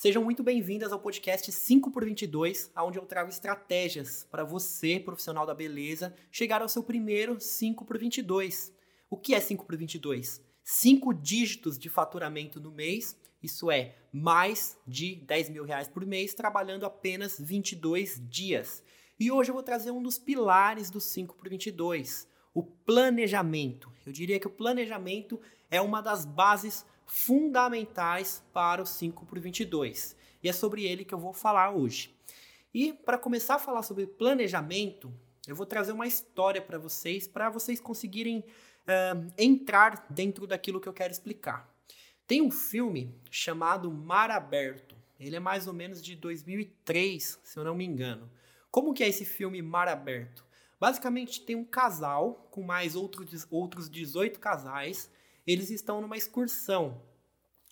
Sejam muito bem-vindas ao podcast 5 por 22, onde eu trago estratégias para você, profissional da beleza, chegar ao seu primeiro 5 por 22. O que é 5 por 22? Cinco dígitos de faturamento no mês, isso é, mais de 10 mil reais por mês, trabalhando apenas 22 dias. E hoje eu vou trazer um dos pilares do 5 por 22, o planejamento. Eu diria que o planejamento é uma das bases fundamentais para o 5 por 22. E é sobre ele que eu vou falar hoje. E para começar a falar sobre planejamento, eu vou trazer uma história para vocês, para vocês conseguirem uh, entrar dentro daquilo que eu quero explicar. Tem um filme chamado Mar Aberto. Ele é mais ou menos de 2003, se eu não me engano. Como que é esse filme Mar Aberto? Basicamente tem um casal com mais outros, outros 18 casais. Eles estão numa excursão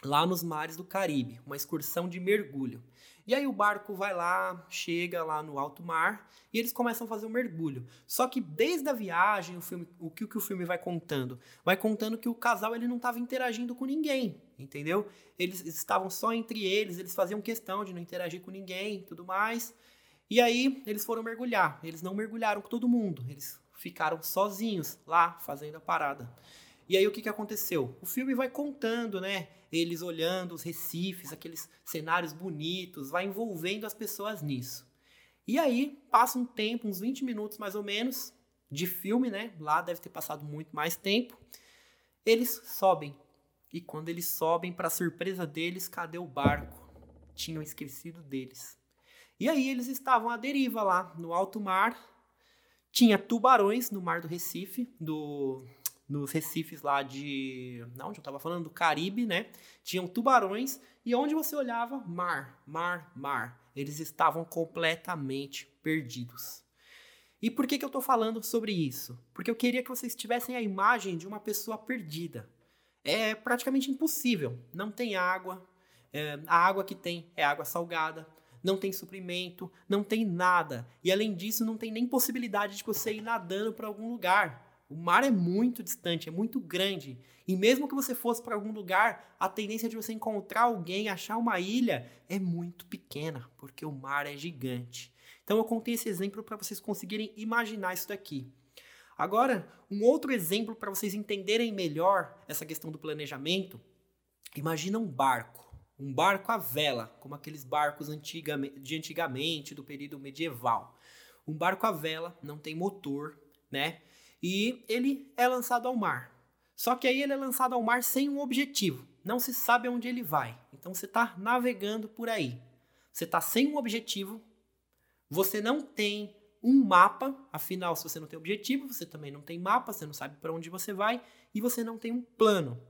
lá nos mares do Caribe, uma excursão de mergulho. E aí o barco vai lá, chega lá no alto mar e eles começam a fazer o um mergulho. Só que desde a viagem, o, filme, o que, o que o filme vai contando? Vai contando que o casal ele não estava interagindo com ninguém, entendeu? Eles estavam só entre eles, eles faziam questão de não interagir com ninguém, tudo mais. E aí eles foram mergulhar. Eles não mergulharam com todo mundo, eles ficaram sozinhos lá fazendo a parada. E aí o que, que aconteceu? O filme vai contando, né? Eles olhando os recifes, aqueles cenários bonitos, vai envolvendo as pessoas nisso. E aí passa um tempo, uns 20 minutos mais ou menos, de filme, né? Lá deve ter passado muito mais tempo. Eles sobem. E quando eles sobem, para surpresa deles, cadê o barco? Tinham esquecido deles. E aí eles estavam à deriva lá, no alto mar. Tinha tubarões no mar do Recife, do nos recifes lá de. Não, onde eu estava falando? Do Caribe, né? Tinham tubarões e onde você olhava, mar, mar, mar. Eles estavam completamente perdidos. E por que, que eu estou falando sobre isso? Porque eu queria que vocês tivessem a imagem de uma pessoa perdida. É praticamente impossível. Não tem água. É, a água que tem é água salgada. Não tem suprimento, não tem nada. E além disso, não tem nem possibilidade de você ir nadando para algum lugar. O mar é muito distante, é muito grande. E mesmo que você fosse para algum lugar, a tendência de você encontrar alguém, achar uma ilha, é muito pequena, porque o mar é gigante. Então eu contei esse exemplo para vocês conseguirem imaginar isso daqui. Agora, um outro exemplo para vocês entenderem melhor essa questão do planejamento. Imagina um barco, um barco à vela, como aqueles barcos de antigamente, do período medieval. Um barco à vela, não tem motor, né? E ele é lançado ao mar. Só que aí ele é lançado ao mar sem um objetivo. Não se sabe aonde ele vai. Então você está navegando por aí. Você está sem um objetivo. Você não tem um mapa. Afinal, se você não tem objetivo, você também não tem mapa. Você não sabe para onde você vai. E você não tem um plano.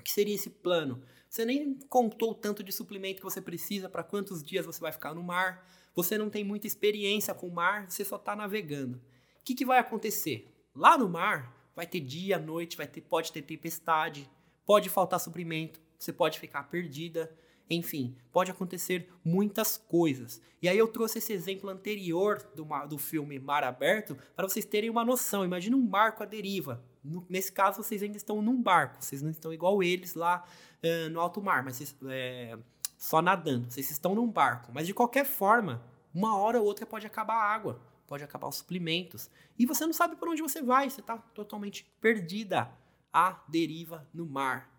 O que seria esse plano? Você nem contou tanto de suplemento que você precisa para quantos dias você vai ficar no mar. Você não tem muita experiência com o mar. Você só está navegando. O que, que vai acontecer? Lá no mar, vai ter dia, noite, vai ter, pode ter tempestade, pode faltar suprimento, você pode ficar perdida, enfim, pode acontecer muitas coisas. E aí eu trouxe esse exemplo anterior do, do filme Mar Aberto para vocês terem uma noção. Imagina um barco à deriva. No, nesse caso, vocês ainda estão num barco, vocês não estão igual eles lá uh, no alto mar, mas vocês, é, só nadando. Vocês estão num barco. Mas de qualquer forma, uma hora ou outra pode acabar a água pode acabar os suplementos. E você não sabe por onde você vai, você está totalmente perdida à deriva no mar.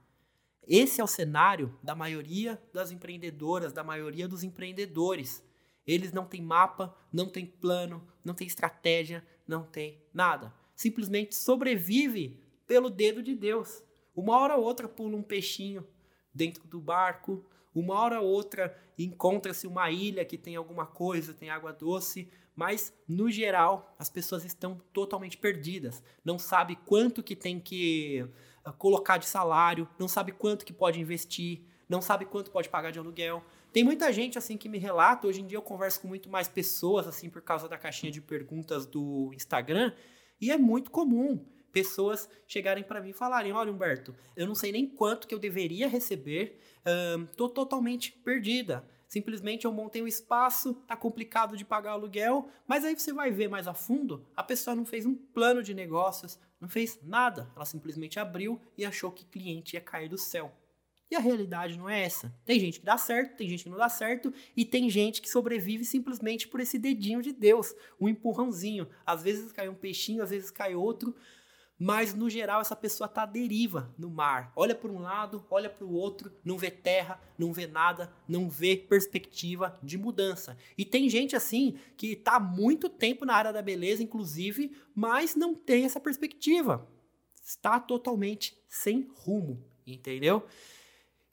Esse é o cenário da maioria das empreendedoras, da maioria dos empreendedores. Eles não têm mapa, não têm plano, não têm estratégia, não têm nada. Simplesmente sobrevive pelo dedo de Deus. Uma hora ou outra pula um peixinho dentro do barco, uma hora ou outra encontra-se uma ilha que tem alguma coisa, tem água doce, mas no geral as pessoas estão totalmente perdidas, não sabe quanto que tem que ah, colocar de salário, não sabe quanto que pode investir, não sabe quanto pode pagar de aluguel. Tem muita gente assim que me relata, hoje em dia eu converso com muito mais pessoas assim por causa da caixinha de perguntas do Instagram, e é muito comum pessoas chegarem para mim e falarem: "Olha, Humberto, eu não sei nem quanto que eu deveria receber, estou totalmente perdida. Simplesmente eu montei um espaço, tá complicado de pagar aluguel, mas aí você vai ver mais a fundo, a pessoa não fez um plano de negócios, não fez nada. Ela simplesmente abriu e achou que cliente ia cair do céu. E a realidade não é essa. Tem gente que dá certo, tem gente que não dá certo, e tem gente que sobrevive simplesmente por esse dedinho de Deus, um empurrãozinho. Às vezes cai um peixinho, às vezes cai outro, mas no geral essa pessoa está à deriva no mar. Olha para um lado, olha para o outro, não vê terra, não vê nada, não vê perspectiva de mudança. E tem gente assim que está muito tempo na área da beleza, inclusive, mas não tem essa perspectiva. Está totalmente sem rumo, entendeu?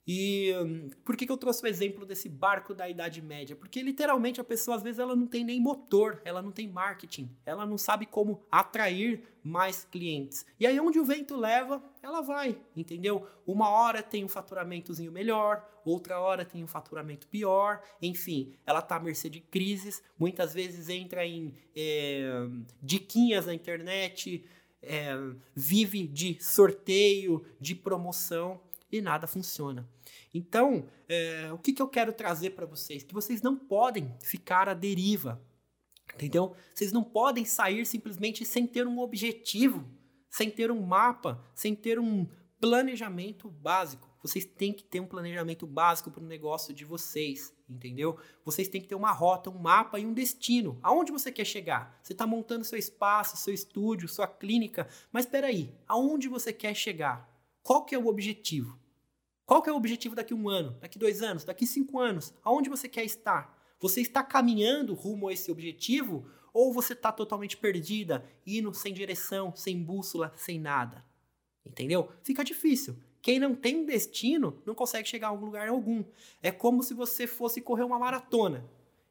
E hum, por que, que eu trouxe o exemplo desse barco da Idade Média? Porque literalmente a pessoa às vezes ela não tem nem motor, ela não tem marketing, ela não sabe como atrair mais clientes. E aí onde o vento leva, ela vai, entendeu? Uma hora tem um faturamentozinho melhor, outra hora tem um faturamento pior, enfim, ela está à mercê de crises, muitas vezes entra em é, diquinhas na internet, é, vive de sorteio, de promoção e nada funciona. Então, é, o que, que eu quero trazer para vocês? Que vocês não podem ficar à deriva, entendeu? Vocês não podem sair simplesmente sem ter um objetivo, sem ter um mapa, sem ter um planejamento básico. Vocês têm que ter um planejamento básico para o negócio de vocês, entendeu? Vocês têm que ter uma rota, um mapa e um destino. Aonde você quer chegar? Você está montando seu espaço, seu estúdio, sua clínica, mas espera aí, aonde você quer chegar? Qual que é o objetivo? Qual que é o objetivo daqui um ano, daqui dois anos, daqui cinco anos? Aonde você quer estar? Você está caminhando rumo a esse objetivo ou você está totalmente perdida, indo sem direção, sem bússola, sem nada? Entendeu? Fica difícil. Quem não tem um destino não consegue chegar a algum lugar algum. É como se você fosse correr uma maratona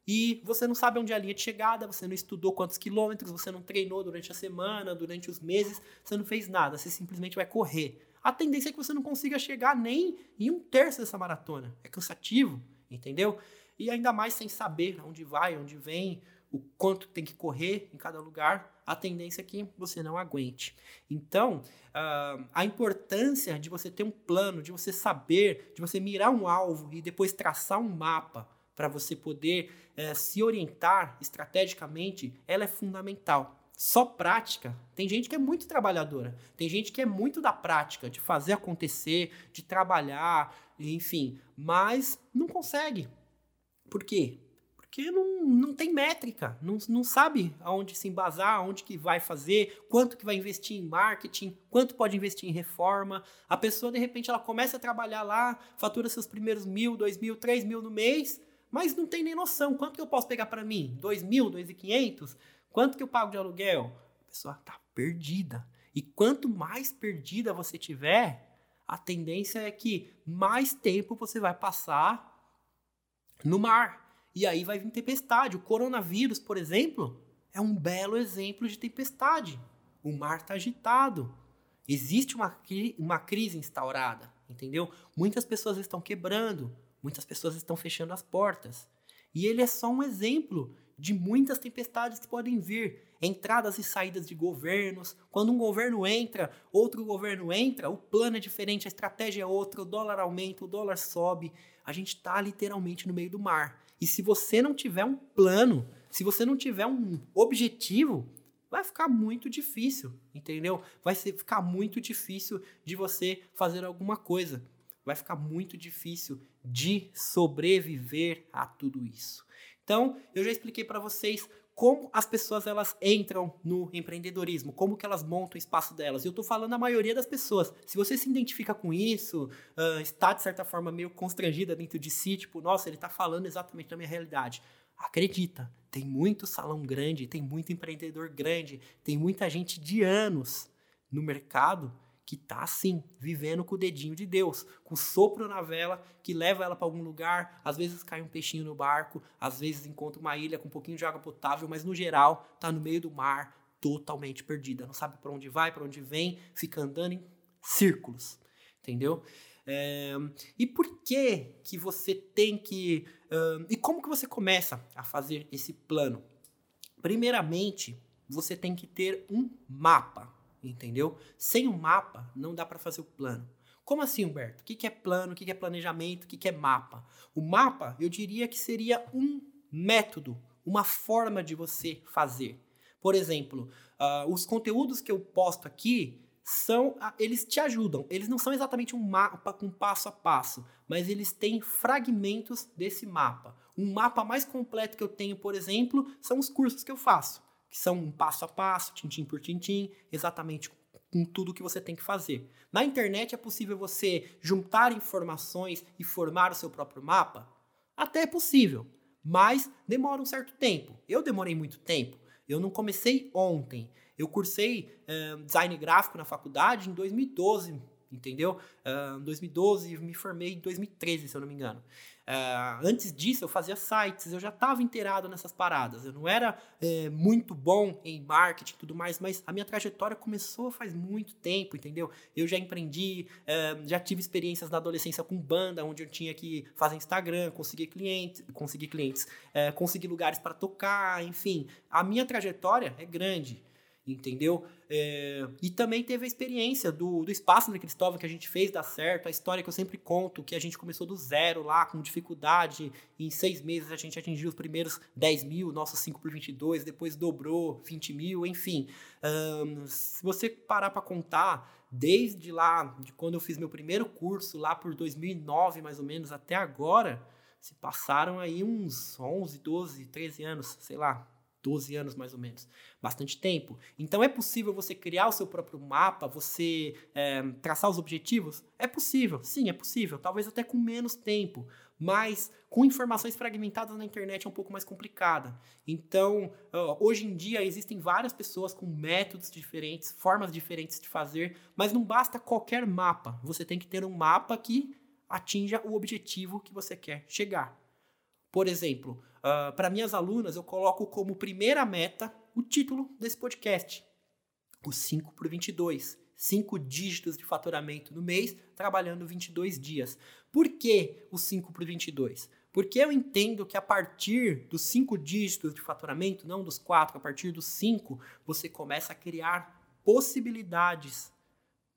e você não sabe onde é a linha de chegada, você não estudou quantos quilômetros, você não treinou durante a semana, durante os meses, você não fez nada, você simplesmente vai correr a tendência é que você não consiga chegar nem em um terço dessa maratona. É cansativo, entendeu? E ainda mais sem saber onde vai, onde vem, o quanto tem que correr em cada lugar, a tendência é que você não aguente. Então, uh, a importância de você ter um plano, de você saber, de você mirar um alvo e depois traçar um mapa para você poder uh, se orientar estrategicamente, ela é fundamental só prática. Tem gente que é muito trabalhadora, tem gente que é muito da prática, de fazer acontecer, de trabalhar, enfim, mas não consegue. Por quê? Porque não, não tem métrica, não, não sabe aonde se embasar, aonde que vai fazer, quanto que vai investir em marketing, quanto pode investir em reforma. A pessoa, de repente, ela começa a trabalhar lá, fatura seus primeiros mil, dois mil, três mil no mês, mas não tem nem noção. Quanto que eu posso pegar para mim? Dois mil, dois e quinhentos? Quanto que eu pago de aluguel? A pessoa está perdida. E quanto mais perdida você tiver, a tendência é que mais tempo você vai passar no mar. E aí vai vir tempestade. O coronavírus, por exemplo, é um belo exemplo de tempestade. O mar está agitado. Existe uma, uma crise instaurada, entendeu? Muitas pessoas estão quebrando, muitas pessoas estão fechando as portas. E ele é só um exemplo de muitas tempestades que podem vir, entradas e saídas de governos. Quando um governo entra, outro governo entra, o plano é diferente, a estratégia é outra, o dólar aumenta, o dólar sobe. A gente está literalmente no meio do mar. E se você não tiver um plano, se você não tiver um objetivo, vai ficar muito difícil, entendeu? Vai ser, ficar muito difícil de você fazer alguma coisa. Vai ficar muito difícil de sobreviver a tudo isso. Então, eu já expliquei para vocês como as pessoas elas entram no empreendedorismo, como que elas montam o espaço delas. Eu estou falando a maioria das pessoas. Se você se identifica com isso, uh, está de certa forma meio constrangida dentro de si, tipo, nossa, ele está falando exatamente da minha realidade. Acredita, tem muito salão grande, tem muito empreendedor grande, tem muita gente de anos no mercado que tá assim, vivendo com o dedinho de Deus, com o sopro na vela que leva ela para algum lugar, às vezes cai um peixinho no barco, às vezes encontra uma ilha com um pouquinho de água potável, mas no geral tá no meio do mar, totalmente perdida, não sabe para onde vai, para onde vem, fica andando em círculos, entendeu? É, e por que que você tem que uh, e como que você começa a fazer esse plano? Primeiramente, você tem que ter um mapa entendeu? Sem um mapa, não dá para fazer o plano. Como assim, Humberto? O que é plano? O que é planejamento? O que é mapa? O mapa, eu diria que seria um método, uma forma de você fazer. Por exemplo, uh, os conteúdos que eu posto aqui são eles te ajudam. Eles não são exatamente um mapa com passo a passo, mas eles têm fragmentos desse mapa. Um mapa mais completo que eu tenho, por exemplo, são os cursos que eu faço, que são um passo a passo, tintim por tintim, exatamente com tudo que você tem que fazer. Na internet é possível você juntar informações e formar o seu próprio mapa? Até é possível, mas demora um certo tempo. Eu demorei muito tempo. Eu não comecei ontem. Eu cursei uh, design gráfico na faculdade em 2012, entendeu? Uh, 2012, me formei em 2013, se eu não me engano. Uh, antes disso, eu fazia sites, eu já estava inteirado nessas paradas. Eu não era é, muito bom em marketing e tudo mais, mas a minha trajetória começou faz muito tempo, entendeu? Eu já empreendi, é, já tive experiências na adolescência com banda, onde eu tinha que fazer Instagram, conseguir clientes, conseguir clientes, é, conseguir lugares para tocar, enfim. A minha trajetória é grande entendeu? É, e também teve a experiência do, do espaço da Cristóvão que a gente fez dar certo, a história que eu sempre conto, que a gente começou do zero lá, com dificuldade, em seis meses a gente atingiu os primeiros 10 mil, nossos 5 por 22, depois dobrou 20 mil, enfim. Um, se você parar para contar, desde lá, de quando eu fiz meu primeiro curso, lá por 2009 mais ou menos, até agora, se passaram aí uns 11, 12, 13 anos, sei lá, 12 anos mais ou menos, bastante tempo. Então é possível você criar o seu próprio mapa, você é, traçar os objetivos? É possível, sim, é possível, talvez até com menos tempo, mas com informações fragmentadas na internet é um pouco mais complicada. Então, hoje em dia existem várias pessoas com métodos diferentes, formas diferentes de fazer, mas não basta qualquer mapa, você tem que ter um mapa que atinja o objetivo que você quer chegar. Por exemplo, uh, para minhas alunas, eu coloco como primeira meta o título desse podcast: o 5 por 22. 5 dígitos de faturamento no mês, trabalhando 22 dias. Por que o 5 por 22? Porque eu entendo que a partir dos 5 dígitos de faturamento, não dos 4, a partir dos 5, você começa a criar possibilidades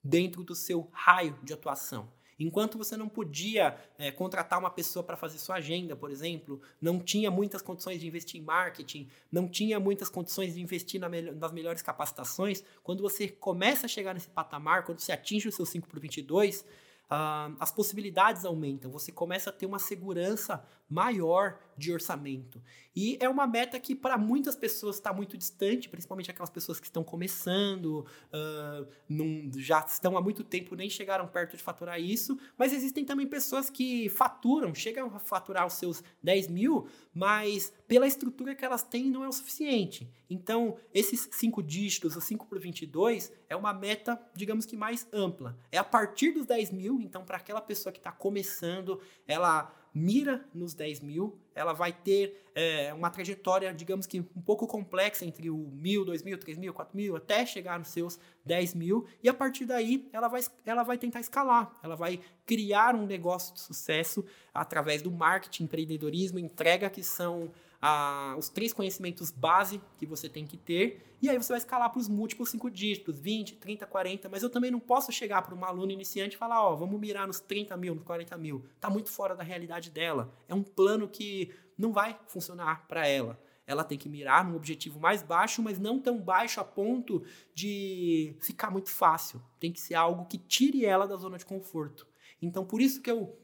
dentro do seu raio de atuação. Enquanto você não podia é, contratar uma pessoa para fazer sua agenda, por exemplo, não tinha muitas condições de investir em marketing, não tinha muitas condições de investir na nas melhores capacitações, quando você começa a chegar nesse patamar, quando você atinge o seu 5 por 22, uh, as possibilidades aumentam, você começa a ter uma segurança maior de orçamento. E é uma meta que para muitas pessoas está muito distante, principalmente aquelas pessoas que estão começando, uh, num, já estão há muito tempo, nem chegaram perto de faturar isso, mas existem também pessoas que faturam, chegam a faturar os seus 10 mil, mas pela estrutura que elas têm não é o suficiente. Então, esses cinco dígitos, o 5 por 22, é uma meta, digamos que mais ampla. É a partir dos 10 mil, então para aquela pessoa que está começando, ela mira nos 10 mil, ela vai ter é, uma trajetória, digamos que um pouco complexa entre o mil, dois mil, três mil, quatro mil, até chegar nos seus 10 mil, e a partir daí ela vai, ela vai tentar escalar, ela vai criar um negócio de sucesso através do marketing, empreendedorismo, entrega, que são a, os três conhecimentos base que você tem que ter, e aí você vai escalar para os múltiplos cinco dígitos, 20, 30, 40, mas eu também não posso chegar para uma aluna iniciante e falar, ó, vamos mirar nos 30 mil, nos 40 mil. Está muito fora da realidade dela. É um plano que não vai funcionar para ela. Ela tem que mirar num objetivo mais baixo, mas não tão baixo a ponto de ficar muito fácil. Tem que ser algo que tire ela da zona de conforto. Então, por isso que eu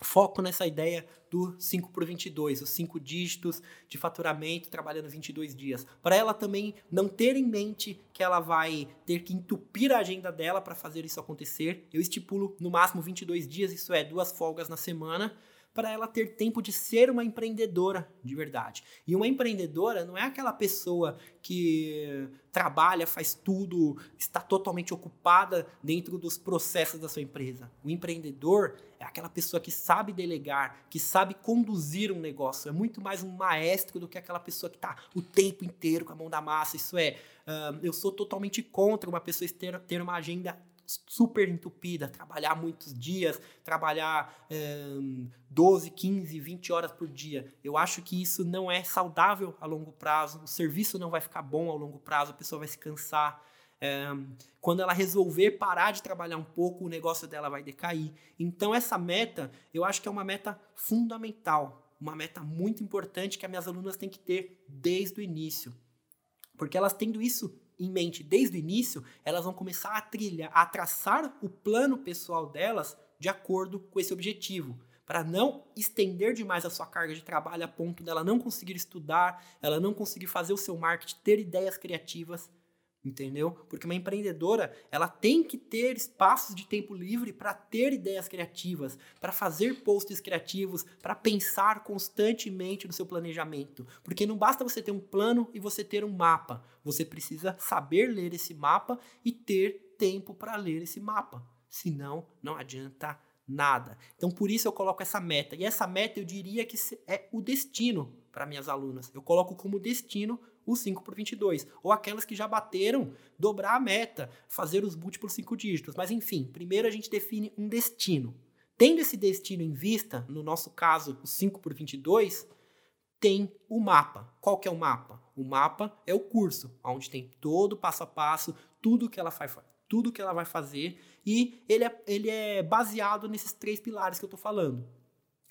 foco nessa ideia do 5 por 22, os 5 dígitos de faturamento trabalhando 22 dias. Para ela também não ter em mente que ela vai ter que entupir a agenda dela para fazer isso acontecer. Eu estipulo no máximo 22 dias, isso é duas folgas na semana, para ela ter tempo de ser uma empreendedora de verdade. E uma empreendedora não é aquela pessoa que trabalha, faz tudo, está totalmente ocupada dentro dos processos da sua empresa. O empreendedor é aquela pessoa que sabe delegar, que sabe conduzir um negócio. É muito mais um maestro do que aquela pessoa que está o tempo inteiro com a mão da massa. Isso é, uh, eu sou totalmente contra uma pessoa ter, ter uma agenda super entupida, trabalhar muitos dias, trabalhar é, 12, 15, 20 horas por dia. Eu acho que isso não é saudável a longo prazo, o serviço não vai ficar bom a longo prazo, a pessoa vai se cansar. É, quando ela resolver parar de trabalhar um pouco, o negócio dela vai decair. Então, essa meta, eu acho que é uma meta fundamental, uma meta muito importante que as minhas alunas têm que ter desde o início. Porque elas tendo isso em mente desde o início, elas vão começar a trilhar, a traçar o plano pessoal delas de acordo com esse objetivo, para não estender demais a sua carga de trabalho a ponto dela não conseguir estudar, ela não conseguir fazer o seu marketing, ter ideias criativas entendeu? Porque uma empreendedora, ela tem que ter espaços de tempo livre para ter ideias criativas, para fazer posts criativos, para pensar constantemente no seu planejamento. Porque não basta você ter um plano e você ter um mapa. Você precisa saber ler esse mapa e ter tempo para ler esse mapa. Senão, não adianta nada. Então, por isso eu coloco essa meta. E essa meta eu diria que é o destino para minhas alunas. Eu coloco como destino o 5 por 22. Ou aquelas que já bateram, dobrar a meta, fazer os múltiplos 5 dígitos. Mas enfim, primeiro a gente define um destino. Tendo esse destino em vista, no nosso caso, o 5 por 22, tem o mapa. Qual que é o mapa? O mapa é o curso, onde tem todo o passo a passo, tudo que ela faz, tudo que ela vai fazer, e ele é, ele é baseado nesses três pilares que eu estou falando: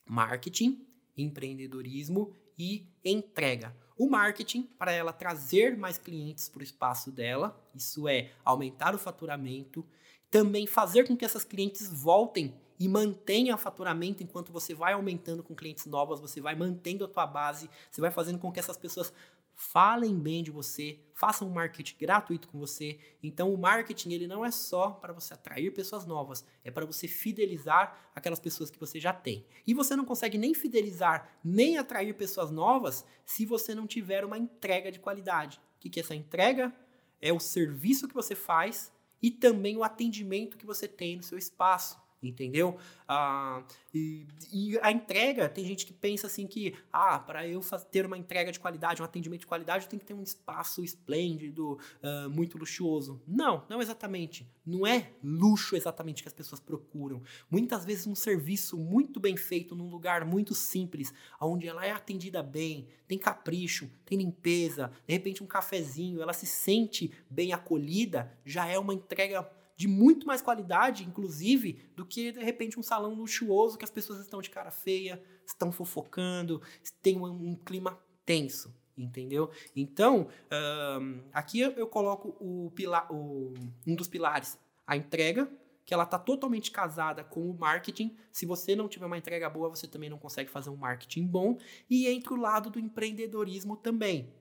marketing, empreendedorismo e entrega. O marketing, para ela trazer mais clientes para o espaço dela, isso é, aumentar o faturamento, também fazer com que essas clientes voltem e mantenham o faturamento enquanto você vai aumentando com clientes novas, você vai mantendo a tua base, você vai fazendo com que essas pessoas falem bem de você, façam um marketing gratuito com você. Então o marketing ele não é só para você atrair pessoas novas, é para você fidelizar aquelas pessoas que você já tem. E você não consegue nem fidelizar, nem atrair pessoas novas se você não tiver uma entrega de qualidade. O que, que é essa entrega? É o serviço que você faz e também o atendimento que você tem no seu espaço entendeu? Ah, e, e, a entrega, tem gente que pensa assim que, ah, para eu ter uma entrega de qualidade, um atendimento de qualidade, eu tenho que ter um espaço esplêndido, uh, muito luxuoso. Não, não exatamente. Não é luxo exatamente que as pessoas procuram. Muitas vezes um serviço muito bem feito, num lugar muito simples, onde ela é atendida bem, tem capricho, tem limpeza, de repente um cafezinho, ela se sente bem acolhida, já é uma entrega de muito mais qualidade, inclusive, do que de repente um salão luxuoso que as pessoas estão de cara feia, estão fofocando, tem um, um clima tenso, entendeu? Então, um, aqui eu, eu, coloco o pilar, o, um dos pilares, a entrega, que ela está totalmente casada com o marketing. Se você não tiver uma entrega boa, você também não consegue fazer um marketing bom. E entra o lado do empreendedorismo também.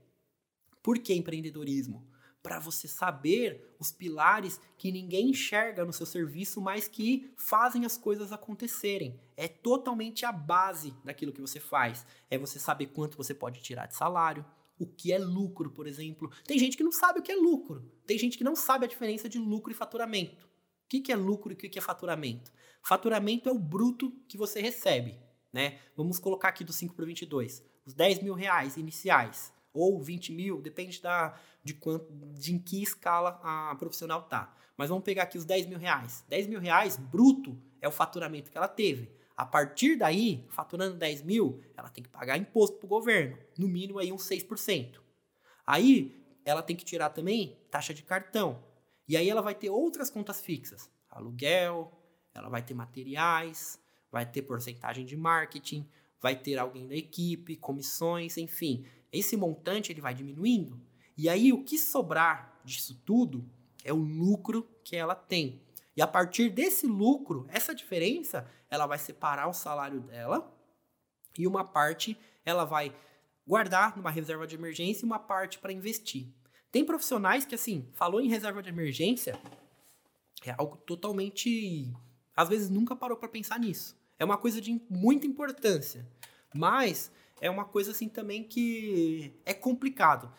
Por que empreendedorismo? Para você saber os pilares que ninguém enxerga no seu serviço, mas que fazem as coisas acontecerem. É totalmente a base daquilo que você faz. É você saber quanto você pode tirar de salário, o que é lucro, por exemplo. Tem gente que não sabe o que é lucro. Tem gente que não sabe a diferença de lucro e faturamento. O que é lucro e o que é faturamento? Faturamento é o bruto que você recebe. Né? Vamos colocar aqui do 5 para 22. Os 10 mil reais iniciais ou 20 mil, depende da, de, quanto, de em que escala a profissional tá. Mas vamos pegar aqui os 10 mil reais. 10 mil reais bruto é o faturamento que ela teve. A partir daí, faturando 10 mil, ela tem que pagar imposto para o governo, no mínimo aí uns 6%. Aí, ela tem que tirar também taxa de cartão. E aí ela vai ter outras contas fixas, aluguel, ela vai ter materiais, vai ter porcentagem de marketing, vai ter alguém da equipe, comissões, enfim esse montante ele vai diminuindo. E aí o que sobrar disso tudo é o lucro que ela tem. E a partir desse lucro, essa diferença, ela vai separar o salário dela e uma parte ela vai guardar numa reserva de emergência e uma parte para investir. Tem profissionais que assim, falou em reserva de emergência, é algo totalmente, às vezes nunca parou para pensar nisso. É uma coisa de muita importância. Mas é uma coisa assim também que é complicado.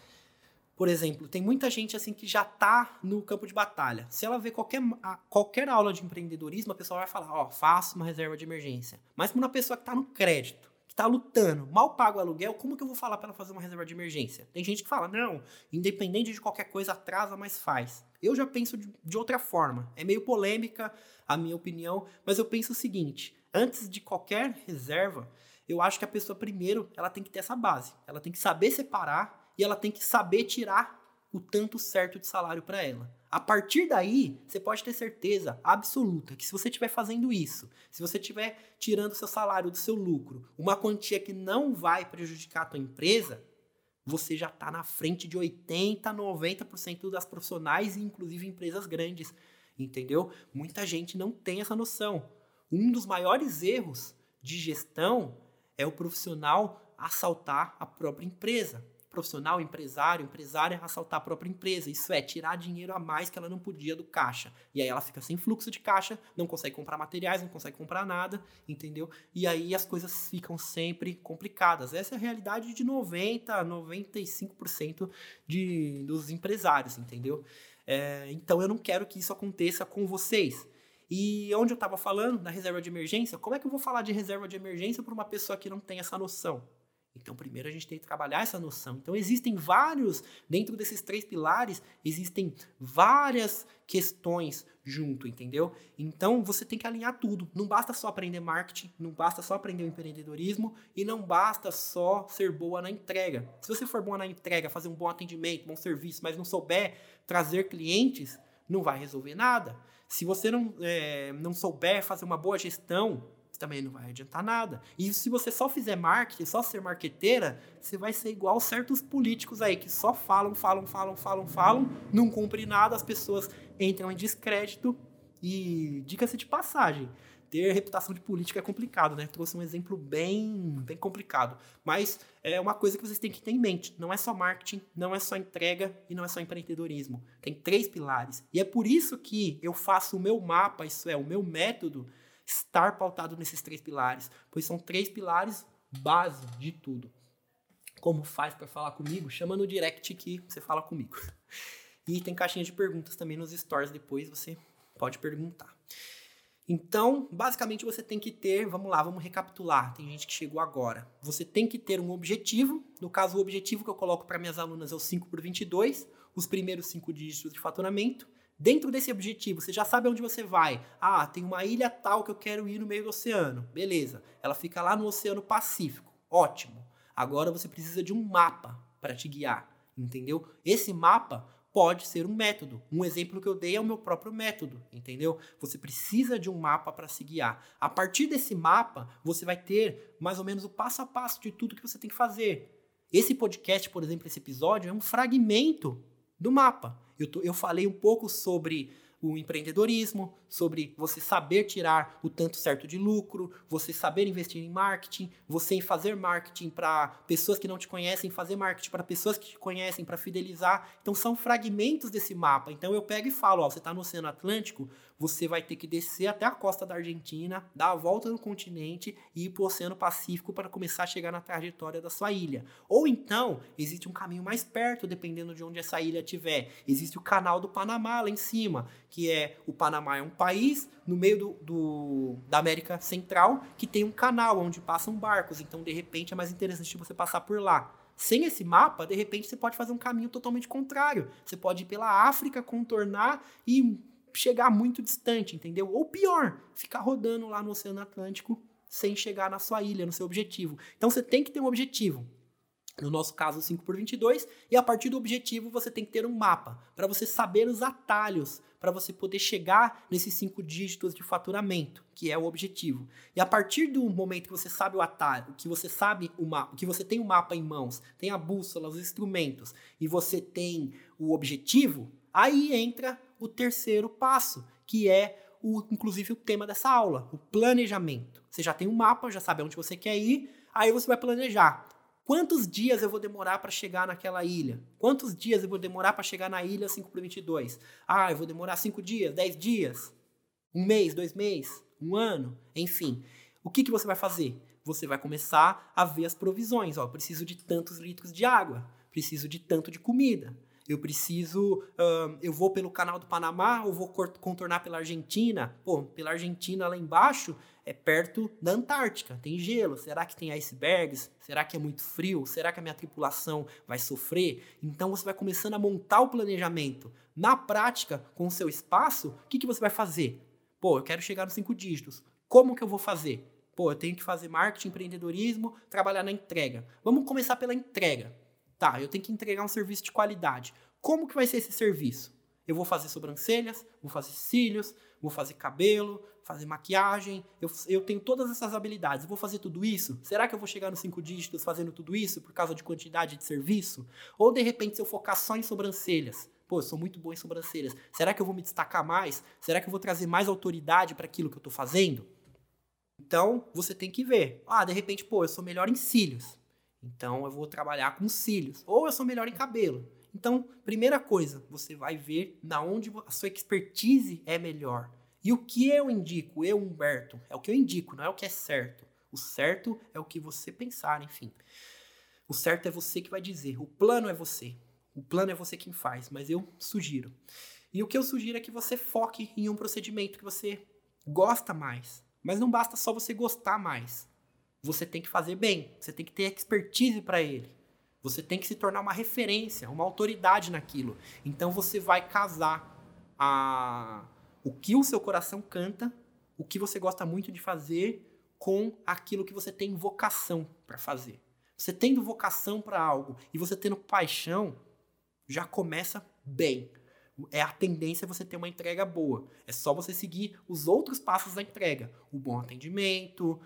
Por exemplo, tem muita gente assim que já está no campo de batalha. Se ela vê qualquer, qualquer aula de empreendedorismo, a pessoa vai falar, ó, oh, faça uma reserva de emergência. Mas para uma pessoa que está no crédito, que está lutando, mal paga o aluguel, como que eu vou falar para ela fazer uma reserva de emergência? Tem gente que fala, não, independente de qualquer coisa, atrasa, mas faz. Eu já penso de, de outra forma. É meio polêmica a minha opinião, mas eu penso o seguinte, antes de qualquer reserva, eu acho que a pessoa primeiro, ela tem que ter essa base. Ela tem que saber separar e ela tem que saber tirar o tanto certo de salário para ela. A partir daí, você pode ter certeza absoluta que se você estiver fazendo isso, se você estiver tirando seu salário do seu lucro, uma quantia que não vai prejudicar a tua empresa, você já está na frente de 80, 90% das profissionais e inclusive empresas grandes, entendeu? Muita gente não tem essa noção. Um dos maiores erros de gestão é o profissional assaltar a própria empresa profissional, empresário, empresária assaltar a própria empresa. Isso é tirar dinheiro a mais que ela não podia do caixa. E aí ela fica sem fluxo de caixa, não consegue comprar materiais, não consegue comprar nada, entendeu? E aí as coisas ficam sempre complicadas. Essa é a realidade de 90 a 95% de, dos empresários, entendeu? É, então eu não quero que isso aconteça com vocês. E onde eu estava falando da reserva de emergência, como é que eu vou falar de reserva de emergência para uma pessoa que não tem essa noção? Então, primeiro a gente tem que trabalhar essa noção. Então, existem vários, dentro desses três pilares, existem várias questões junto, entendeu? Então, você tem que alinhar tudo. Não basta só aprender marketing, não basta só aprender o empreendedorismo e não basta só ser boa na entrega. Se você for boa na entrega, fazer um bom atendimento, bom serviço, mas não souber trazer clientes, não vai resolver nada. Se você não, é, não souber fazer uma boa gestão, também não vai adiantar nada. E se você só fizer marketing, só ser marqueteira, você vai ser igual certos políticos aí que só falam, falam, falam, falam, falam, não cumpre nada, as pessoas entram em descrédito e dica-se de passagem. Ter reputação de política é complicado, né? Trouxe um exemplo bem, bem complicado. Mas é uma coisa que vocês têm que ter em mente. Não é só marketing, não é só entrega e não é só empreendedorismo. Tem três pilares. E é por isso que eu faço o meu mapa, isso é, o meu método, estar pautado nesses três pilares, pois são três pilares base de tudo. Como faz para falar comigo? Chama no direct que você fala comigo. E tem caixinha de perguntas também nos stories depois, você pode perguntar. Então, basicamente você tem que ter, vamos lá, vamos recapitular. Tem gente que chegou agora. Você tem que ter um objetivo. No caso, o objetivo que eu coloco para minhas alunas é o 5 por 22, os primeiros cinco dígitos de faturamento. Dentro desse objetivo, você já sabe onde você vai. Ah, tem uma ilha tal que eu quero ir no meio do oceano. Beleza. Ela fica lá no Oceano Pacífico. Ótimo. Agora você precisa de um mapa para te guiar, entendeu? Esse mapa pode ser um método. Um exemplo que eu dei é o meu próprio método, entendeu? Você precisa de um mapa para se guiar. A partir desse mapa, você vai ter mais ou menos o passo a passo de tudo que você tem que fazer. Esse podcast, por exemplo, esse episódio é um fragmento do mapa. Eu, tô, eu falei um pouco sobre o empreendedorismo, sobre você saber tirar o tanto certo de lucro, você saber investir em marketing, você fazer marketing para pessoas que não te conhecem, fazer marketing para pessoas que te conhecem, para fidelizar. Então são fragmentos desse mapa. Então eu pego e falo, ó, você está no Oceano Atlântico, você vai ter que descer até a costa da Argentina, dar a volta no continente e ir para o Oceano Pacífico para começar a chegar na trajetória da sua ilha. Ou então, existe um caminho mais perto, dependendo de onde essa ilha estiver. Existe o canal do Panamá lá em cima, que é o Panamá é um país no meio do, do, da América Central que tem um canal onde passam barcos. Então, de repente, é mais interessante você passar por lá. Sem esse mapa, de repente, você pode fazer um caminho totalmente contrário. Você pode ir pela África, contornar e chegar muito distante, entendeu? Ou pior, ficar rodando lá no Oceano Atlântico sem chegar na sua ilha, no seu objetivo. Então você tem que ter um objetivo. No nosso caso, 5 por 22, e a partir do objetivo você tem que ter um mapa para você saber os atalhos para você poder chegar nesses cinco dígitos de faturamento, que é o objetivo. E a partir do momento que você sabe o atalho, que você sabe o mapa, que você tem o mapa em mãos, tem a bússola, os instrumentos e você tem o objetivo, aí entra o terceiro passo, que é o, inclusive o tema dessa aula, o planejamento. Você já tem um mapa, já sabe onde você quer ir, aí você vai planejar. Quantos dias eu vou demorar para chegar naquela ilha? Quantos dias eu vou demorar para chegar na ilha 5 por 22? Ah, eu vou demorar 5 dias, 10 dias, um mês, dois meses, um ano, enfim. O que, que você vai fazer? Você vai começar a ver as provisões. Ó, preciso de tantos litros de água, preciso de tanto de comida, eu preciso, uh, eu vou pelo canal do Panamá ou vou contornar pela Argentina? Pô, pela Argentina lá embaixo é perto da Antártica, tem gelo. Será que tem icebergs? Será que é muito frio? Será que a minha tripulação vai sofrer? Então você vai começando a montar o planejamento. Na prática, com o seu espaço, o que, que você vai fazer? Pô, eu quero chegar nos cinco dígitos. Como que eu vou fazer? Pô, eu tenho que fazer marketing, empreendedorismo, trabalhar na entrega. Vamos começar pela entrega. Tá, eu tenho que entregar um serviço de qualidade. Como que vai ser esse serviço? Eu vou fazer sobrancelhas, vou fazer cílios, vou fazer cabelo, fazer maquiagem, eu, eu tenho todas essas habilidades, eu vou fazer tudo isso? Será que eu vou chegar nos cinco dígitos fazendo tudo isso por causa de quantidade de serviço? Ou de repente, se eu focar só em sobrancelhas, pô, eu sou muito bom em sobrancelhas, será que eu vou me destacar mais? Será que eu vou trazer mais autoridade para aquilo que eu estou fazendo? Então, você tem que ver. Ah, de repente, pô, eu sou melhor em cílios. Então, eu vou trabalhar com cílios. Ou eu sou melhor em cabelo. Então, primeira coisa, você vai ver na onde a sua expertise é melhor. E o que eu indico, eu, Humberto, é o que eu indico, não é o que é certo. O certo é o que você pensar, enfim. O certo é você que vai dizer. O plano é você. O plano é você quem faz, mas eu sugiro. E o que eu sugiro é que você foque em um procedimento que você gosta mais. Mas não basta só você gostar mais. Você tem que fazer bem. Você tem que ter expertise para ele. Você tem que se tornar uma referência, uma autoridade naquilo. Então você vai casar a o que o seu coração canta, o que você gosta muito de fazer com aquilo que você tem vocação para fazer. Você tendo vocação para algo e você tendo paixão, já começa bem. É a tendência você ter uma entrega boa. É só você seguir os outros passos da entrega. O bom atendimento,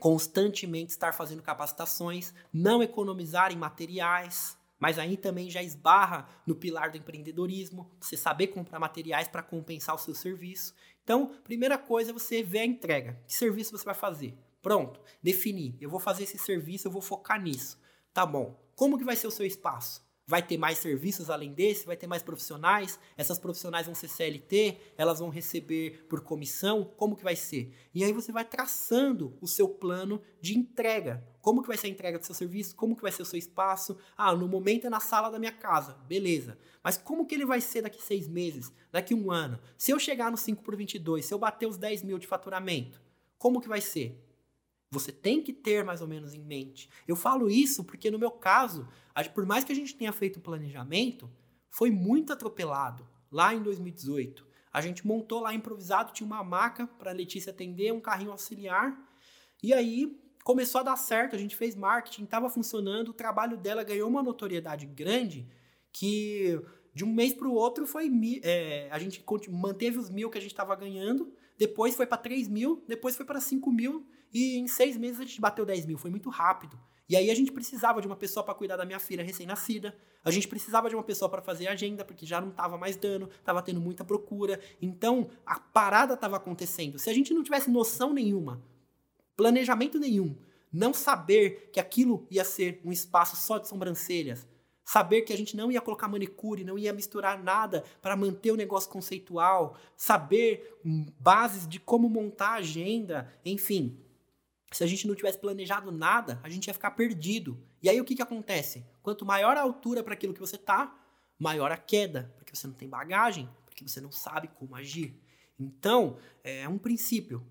constantemente estar fazendo capacitações, não economizar em materiais, mas aí também já esbarra no pilar do empreendedorismo, você saber comprar materiais para compensar o seu serviço. Então, primeira coisa é você ver a entrega. Que serviço você vai fazer? Pronto, definir. Eu vou fazer esse serviço, eu vou focar nisso. Tá bom. Como que vai ser o seu espaço? Vai ter mais serviços além desse? Vai ter mais profissionais? Essas profissionais vão ser CLT? Elas vão receber por comissão? Como que vai ser? E aí você vai traçando o seu plano de entrega. Como que vai ser a entrega do seu serviço? Como que vai ser o seu espaço? Ah, no momento é na sala da minha casa. Beleza. Mas como que ele vai ser daqui seis meses? Daqui um ano? Se eu chegar no 5 por 22, se eu bater os 10 mil de faturamento, como que vai ser? Você tem que ter mais ou menos em mente. Eu falo isso porque, no meu caso, por mais que a gente tenha feito o planejamento, foi muito atropelado lá em 2018. A gente montou lá improvisado, tinha uma maca para Letícia atender, um carrinho auxiliar. E aí começou a dar certo, a gente fez marketing, estava funcionando, o trabalho dela ganhou uma notoriedade grande que de um mês para o outro foi é, a gente manteve os mil que a gente estava ganhando, depois foi para 3 mil, depois foi para 5 mil e em seis meses a gente bateu 10 mil, foi muito rápido. E aí a gente precisava de uma pessoa para cuidar da minha filha recém-nascida. A gente precisava de uma pessoa para fazer agenda, porque já não estava mais dando, estava tendo muita procura. Então, a parada estava acontecendo. Se a gente não tivesse noção nenhuma, planejamento nenhum, não saber que aquilo ia ser um espaço só de sobrancelhas, saber que a gente não ia colocar manicure, não ia misturar nada para manter o negócio conceitual, saber hum, bases de como montar a agenda, enfim, se a gente não tivesse planejado nada, a gente ia ficar perdido. E aí o que, que acontece? Quanto maior a altura para aquilo que você tá, maior a queda, porque você não tem bagagem, porque você não sabe como agir. Então, é um princípio.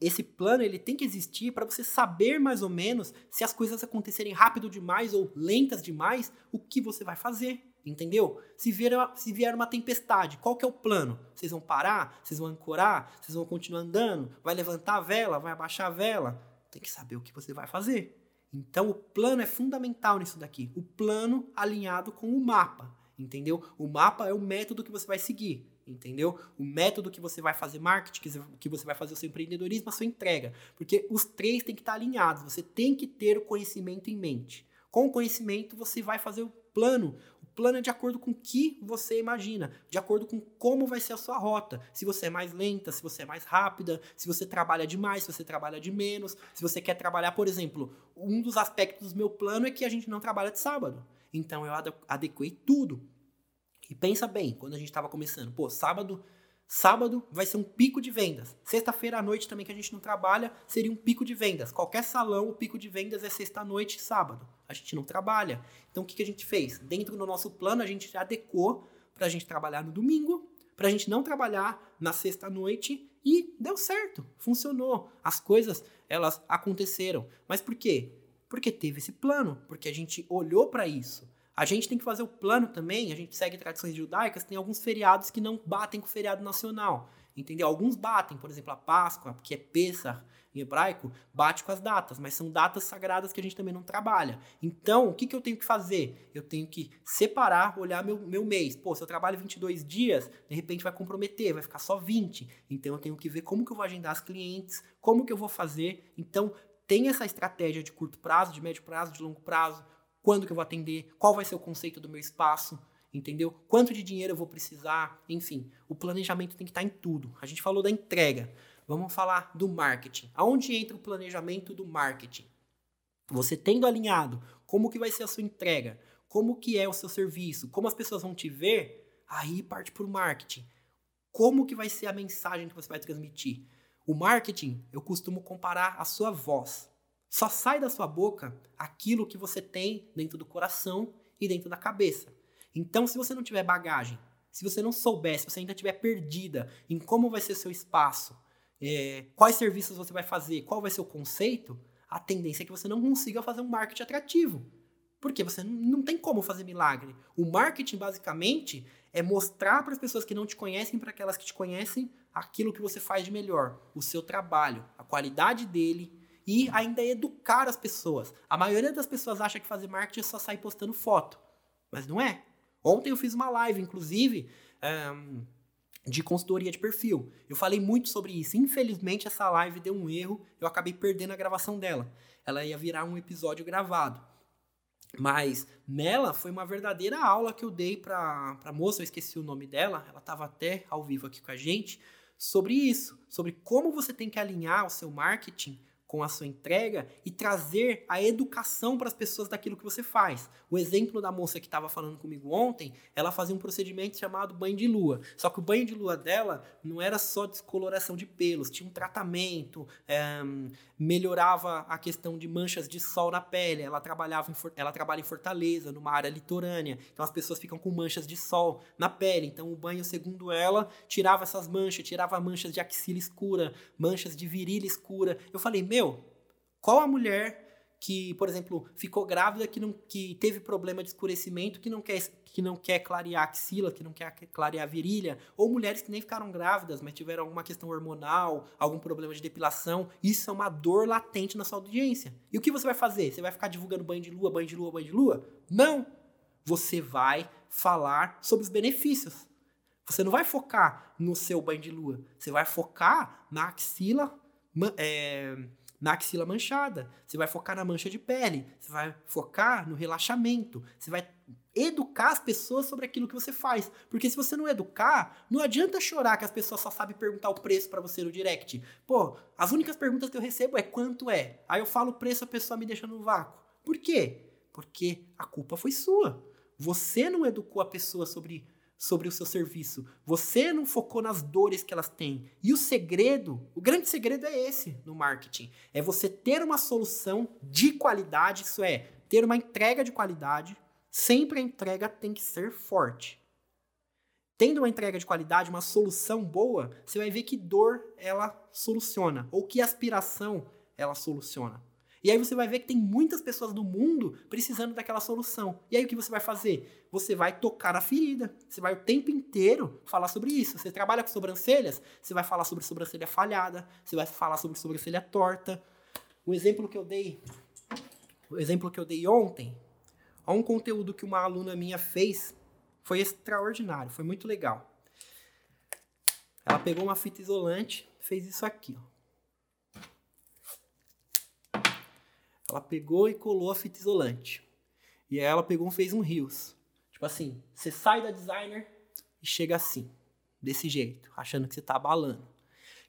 Esse plano ele tem que existir para você saber mais ou menos se as coisas acontecerem rápido demais ou lentas demais, o que você vai fazer. Entendeu? Se vier, se vier uma tempestade, qual que é o plano? Vocês vão parar? Vocês vão ancorar? Vocês vão continuar andando? Vai levantar a vela? Vai abaixar a vela? Tem que saber o que você vai fazer. Então o plano é fundamental nisso daqui. O plano alinhado com o mapa, entendeu? O mapa é o método que você vai seguir, entendeu? O método que você vai fazer marketing, que você vai fazer o seu empreendedorismo, a sua entrega. Porque os três têm que estar alinhados. Você tem que ter o conhecimento em mente. Com o conhecimento, você vai fazer o plano, plano é de acordo com o que você imagina, de acordo com como vai ser a sua rota. Se você é mais lenta, se você é mais rápida, se você trabalha demais, se você trabalha de menos, se você quer trabalhar, por exemplo, um dos aspectos do meu plano é que a gente não trabalha de sábado. Então eu adequei tudo. E pensa bem, quando a gente estava começando, pô, sábado Sábado vai ser um pico de vendas. Sexta-feira à noite também que a gente não trabalha, seria um pico de vendas. Qualquer salão, o pico de vendas é sexta-noite e sábado. A gente não trabalha. Então o que, que a gente fez? Dentro do nosso plano, a gente adequou para a gente trabalhar no domingo, para a gente não trabalhar na sexta-noite e deu certo, funcionou. As coisas, elas aconteceram. Mas por quê? Porque teve esse plano, porque a gente olhou para isso. A gente tem que fazer o plano também, a gente segue tradições judaicas, tem alguns feriados que não batem com o feriado nacional. entendeu? Alguns batem, por exemplo, a Páscoa, que é Pesach em hebraico, bate com as datas, mas são datas sagradas que a gente também não trabalha. Então, o que, que eu tenho que fazer? Eu tenho que separar, olhar meu, meu mês. Pô, se eu trabalho 22 dias, de repente vai comprometer, vai ficar só 20. Então, eu tenho que ver como que eu vou agendar as clientes, como que eu vou fazer. Então, tem essa estratégia de curto prazo, de médio prazo, de longo prazo, quando que eu vou atender, qual vai ser o conceito do meu espaço, entendeu? Quanto de dinheiro eu vou precisar, enfim, o planejamento tem que estar em tudo. A gente falou da entrega, vamos falar do marketing. Aonde entra o planejamento do marketing? Você tendo alinhado como que vai ser a sua entrega, como que é o seu serviço, como as pessoas vão te ver, aí parte para o marketing. Como que vai ser a mensagem que você vai transmitir? O marketing, eu costumo comparar a sua voz. Só sai da sua boca aquilo que você tem dentro do coração e dentro da cabeça. Então, se você não tiver bagagem, se você não souber, se você ainda estiver perdida em como vai ser seu espaço, é, quais serviços você vai fazer, qual vai ser o conceito, a tendência é que você não consiga fazer um marketing atrativo. Porque você não tem como fazer milagre. O marketing, basicamente, é mostrar para as pessoas que não te conhecem, para aquelas que te conhecem, aquilo que você faz de melhor, o seu trabalho, a qualidade dele e ainda educar as pessoas. A maioria das pessoas acha que fazer marketing é só sair postando foto, mas não é. Ontem eu fiz uma live, inclusive, um, de consultoria de perfil. Eu falei muito sobre isso. Infelizmente, essa live deu um erro, eu acabei perdendo a gravação dela. Ela ia virar um episódio gravado. Mas nela foi uma verdadeira aula que eu dei para a moça, eu esqueci o nome dela, ela estava até ao vivo aqui com a gente, sobre isso, sobre como você tem que alinhar o seu marketing com a sua entrega e trazer a educação para as pessoas daquilo que você faz. O exemplo da moça que estava falando comigo ontem, ela fazia um procedimento chamado banho de lua. Só que o banho de lua dela não era só descoloração de pelos, tinha um tratamento, é, melhorava a questão de manchas de sol na pele. Ela trabalhava em, ela trabalha em Fortaleza, numa área litorânea, então as pessoas ficam com manchas de sol na pele. Então o banho, segundo ela, tirava essas manchas, tirava manchas de axila escura, manchas de virilha escura. Eu falei, meu meu, qual a mulher que, por exemplo, ficou grávida, que, não, que teve problema de escurecimento, que não, quer, que não quer clarear a axila, que não quer clarear a virilha, ou mulheres que nem ficaram grávidas, mas tiveram alguma questão hormonal, algum problema de depilação, isso é uma dor latente na sua audiência. E o que você vai fazer? Você vai ficar divulgando banho de lua, banho de lua, banho de lua? Não! Você vai falar sobre os benefícios. Você não vai focar no seu banho de lua, você vai focar na axila, é, na axila manchada, você vai focar na mancha de pele, você vai focar no relaxamento, você vai educar as pessoas sobre aquilo que você faz. Porque se você não educar, não adianta chorar que as pessoas só sabem perguntar o preço para você no direct. Pô, as únicas perguntas que eu recebo é quanto é. Aí eu falo o preço, a pessoa me deixa no vácuo. Por quê? Porque a culpa foi sua. Você não educou a pessoa sobre sobre o seu serviço. Você não focou nas dores que elas têm. E o segredo, o grande segredo é esse no marketing: é você ter uma solução de qualidade, isso é, ter uma entrega de qualidade. Sempre a entrega tem que ser forte. Tendo uma entrega de qualidade, uma solução boa, você vai ver que dor ela soluciona, ou que aspiração ela soluciona. E aí você vai ver que tem muitas pessoas no mundo precisando daquela solução. E aí o que você vai fazer? Você vai tocar na ferida. Você vai o tempo inteiro falar sobre isso. Você trabalha com sobrancelhas, você vai falar sobre sobrancelha falhada, você vai falar sobre sobrancelha torta. O exemplo que eu dei, o exemplo que eu dei ontem, há um conteúdo que uma aluna minha fez, foi extraordinário, foi muito legal. Ela pegou uma fita isolante, fez isso aqui, ó. Ela pegou e colou a fita isolante. E aí ela pegou e fez um rios. Tipo assim, você sai da designer e chega assim, desse jeito, achando que você tá abalando.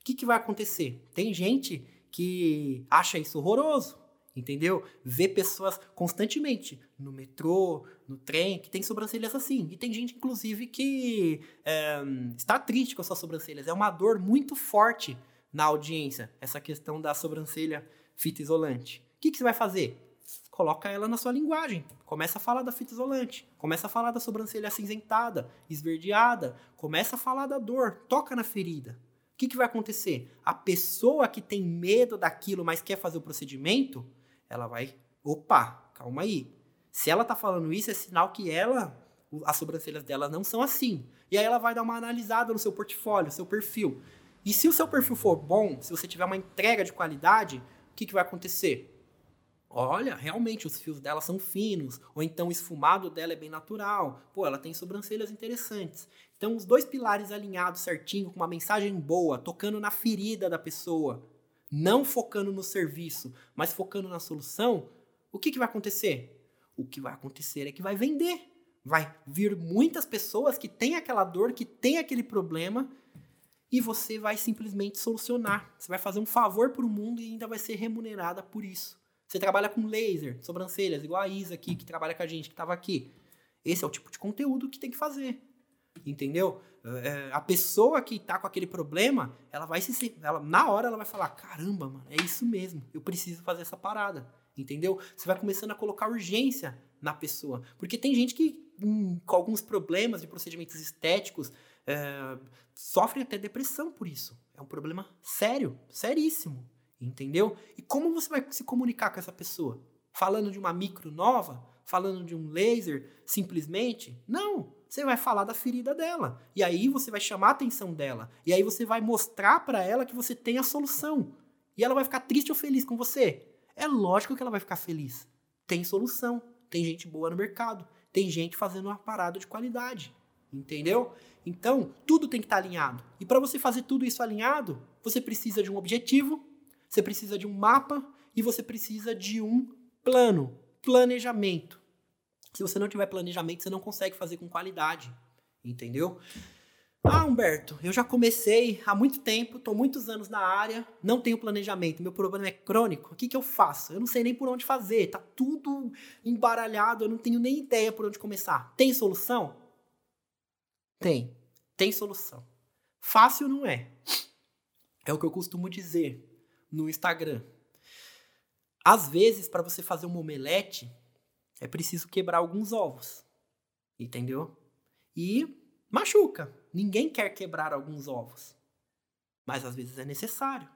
O que, que vai acontecer? Tem gente que acha isso horroroso, entendeu? Vê pessoas constantemente no metrô, no trem, que tem sobrancelhas assim. E tem gente, inclusive, que é, está triste com as suas sobrancelhas. É uma dor muito forte na audiência, essa questão da sobrancelha fita isolante que, que você vai fazer? Coloca ela na sua linguagem. Começa a falar da fita isolante. Começa a falar da sobrancelha acinzentada, esverdeada. Começa a falar da dor. Toca na ferida. O que, que vai acontecer? A pessoa que tem medo daquilo, mas quer fazer o procedimento, ela vai. Opa, calma aí. Se ela tá falando isso, é sinal que ela, as sobrancelhas dela não são assim. E aí ela vai dar uma analisada no seu portfólio, seu perfil. E se o seu perfil for bom, se você tiver uma entrega de qualidade, o que, que vai acontecer? Olha, realmente os fios dela são finos, ou então o esfumado dela é bem natural. Pô, ela tem sobrancelhas interessantes. Então, os dois pilares alinhados certinho, com uma mensagem boa, tocando na ferida da pessoa, não focando no serviço, mas focando na solução, o que, que vai acontecer? O que vai acontecer é que vai vender. Vai vir muitas pessoas que têm aquela dor, que têm aquele problema, e você vai simplesmente solucionar. Você vai fazer um favor para o mundo e ainda vai ser remunerada por isso. Você trabalha com laser, sobrancelhas, igual a Isa aqui, que trabalha com a gente, que estava aqui. Esse é o tipo de conteúdo que tem que fazer. Entendeu? É, a pessoa que está com aquele problema, ela vai se. Ela, na hora ela vai falar: caramba, mano, é isso mesmo. Eu preciso fazer essa parada. Entendeu? Você vai começando a colocar urgência na pessoa. Porque tem gente que, hum, com alguns problemas de procedimentos estéticos, é, sofre até depressão por isso. É um problema sério, seríssimo. Entendeu? E como você vai se comunicar com essa pessoa? Falando de uma micro nova? Falando de um laser simplesmente? Não! Você vai falar da ferida dela. E aí você vai chamar a atenção dela. E aí você vai mostrar para ela que você tem a solução. E ela vai ficar triste ou feliz com você? É lógico que ela vai ficar feliz. Tem solução. Tem gente boa no mercado. Tem gente fazendo uma parada de qualidade. Entendeu? Então, tudo tem que estar alinhado. E para você fazer tudo isso alinhado, você precisa de um objetivo, você precisa de um mapa e você precisa de um plano, planejamento. Se você não tiver planejamento, você não consegue fazer com qualidade, entendeu? Ah, Humberto, eu já comecei há muito tempo, estou muitos anos na área, não tenho planejamento, meu problema é crônico. O que, que eu faço? Eu não sei nem por onde fazer, tá tudo embaralhado, eu não tenho nem ideia por onde começar. Tem solução? Tem, tem solução. Fácil não é. É o que eu costumo dizer no Instagram. Às vezes, para você fazer uma omelete, é preciso quebrar alguns ovos. Entendeu? E machuca. Ninguém quer quebrar alguns ovos. Mas às vezes é necessário.